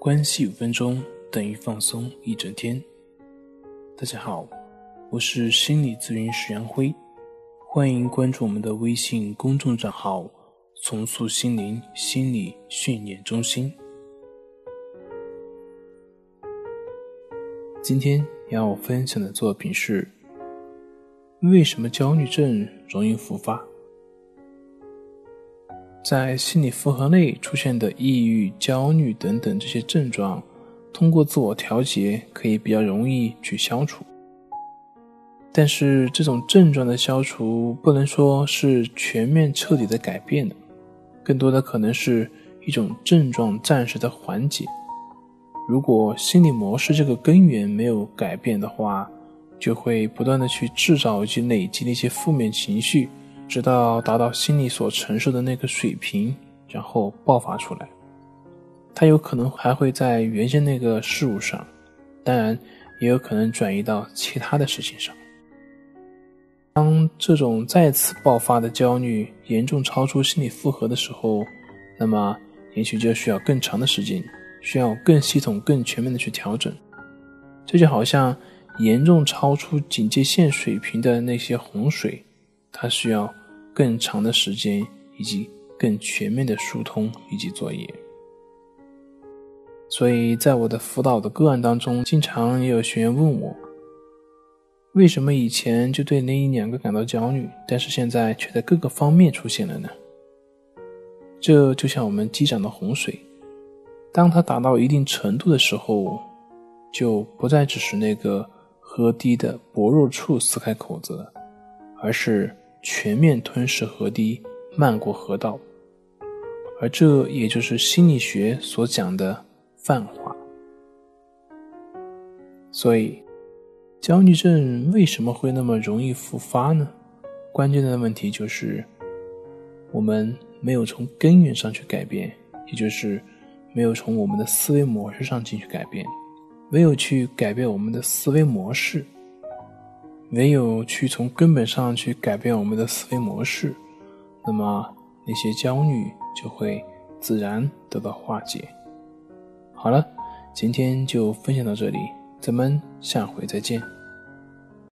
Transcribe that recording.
关系五分钟等于放松一整天。大家好，我是心理咨询师杨辉，欢迎关注我们的微信公众账号“重塑心灵心理训练中心”。今天要分享的作品是：为什么焦虑症容易复发？在心理负荷内出现的抑郁、焦虑等等这些症状，通过自我调节可以比较容易去消除。但是这种症状的消除不能说是全面彻底的改变的，更多的可能是一种症状暂时的缓解。如果心理模式这个根源没有改变的话，就会不断的去制造以及累积那些负面情绪。直到达到心理所承受的那个水平，然后爆发出来。它有可能还会在原先那个事物上，当然也有可能转移到其他的事情上。当这种再次爆发的焦虑严重超出心理负荷的时候，那么也许就需要更长的时间，需要更系统、更全面的去调整。这就好像严重超出警戒线水平的那些洪水，它需要。更长的时间，以及更全面的疏通以及作业。所以在我的辅导的个案当中，经常也有学员问我，为什么以前就对那一两个感到焦虑，但是现在却在各个方面出现了呢？这就像我们积攒的洪水，当它达到一定程度的时候，就不再只是那个河堤的薄弱处撕开口子了，而是。全面吞噬河堤，漫过河道，而这也就是心理学所讲的泛化。所以，焦虑症为什么会那么容易复发呢？关键的问题就是，我们没有从根源上去改变，也就是没有从我们的思维模式上进行改变，没有去改变我们的思维模式。唯有去从根本上去改变我们的思维模式，那么那些焦虑就会自然得到化解。好了，今天就分享到这里，咱们下回再见。